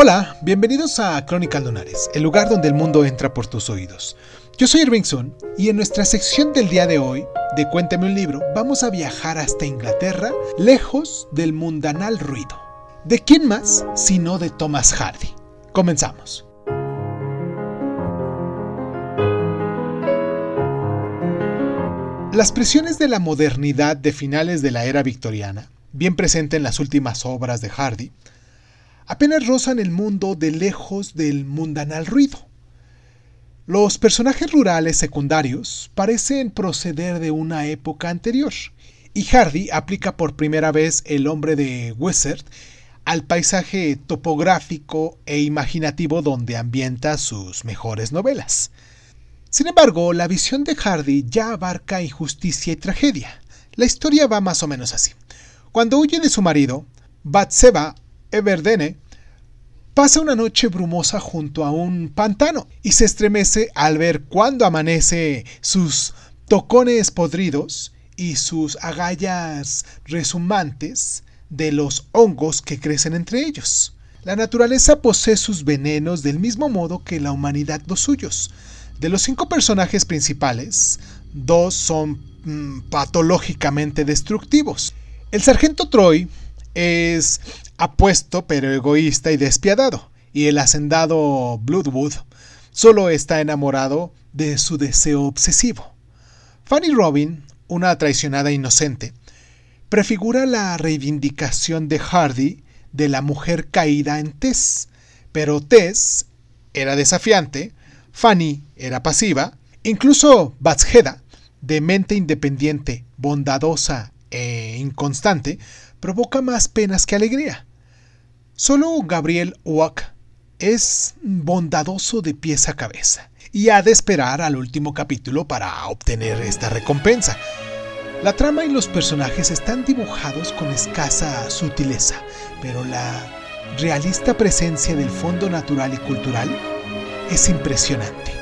Hola, bienvenidos a Crónicas Lunares, el lugar donde el mundo entra por tus oídos. Yo soy Irving Sun y en nuestra sección del día de hoy, de Cuéntame un libro, vamos a viajar hasta Inglaterra, lejos del mundanal ruido. ¿De quién más sino de Thomas Hardy? Comenzamos. Las presiones de la modernidad de finales de la era victoriana, bien presente en las últimas obras de Hardy, apenas rozan el mundo de lejos del mundanal ruido. Los personajes rurales secundarios parecen proceder de una época anterior, y Hardy aplica por primera vez el hombre de Wizard al paisaje topográfico e imaginativo donde ambienta sus mejores novelas. Sin embargo, la visión de Hardy ya abarca injusticia y tragedia. La historia va más o menos así. Cuando huye de su marido, Batseba Everdene pasa una noche brumosa junto a un pantano y se estremece al ver cuando amanece sus tocones podridos y sus agallas resumantes de los hongos que crecen entre ellos. La naturaleza posee sus venenos del mismo modo que la humanidad los suyos. De los cinco personajes principales, dos son mm, patológicamente destructivos. El sargento Troy es apuesto pero egoísta y despiadado, y el hacendado Bloodwood solo está enamorado de su deseo obsesivo. Fanny Robin, una traicionada inocente, prefigura la reivindicación de Hardy de la mujer caída en Tess, pero Tess era desafiante, Fanny era pasiva, incluso Batsheda, de mente independiente, bondadosa e inconstante, provoca más penas que alegría. Solo Gabriel Oak es bondadoso de pies a cabeza y ha de esperar al último capítulo para obtener esta recompensa. La trama y los personajes están dibujados con escasa sutileza, pero la realista presencia del fondo natural y cultural es impresionante.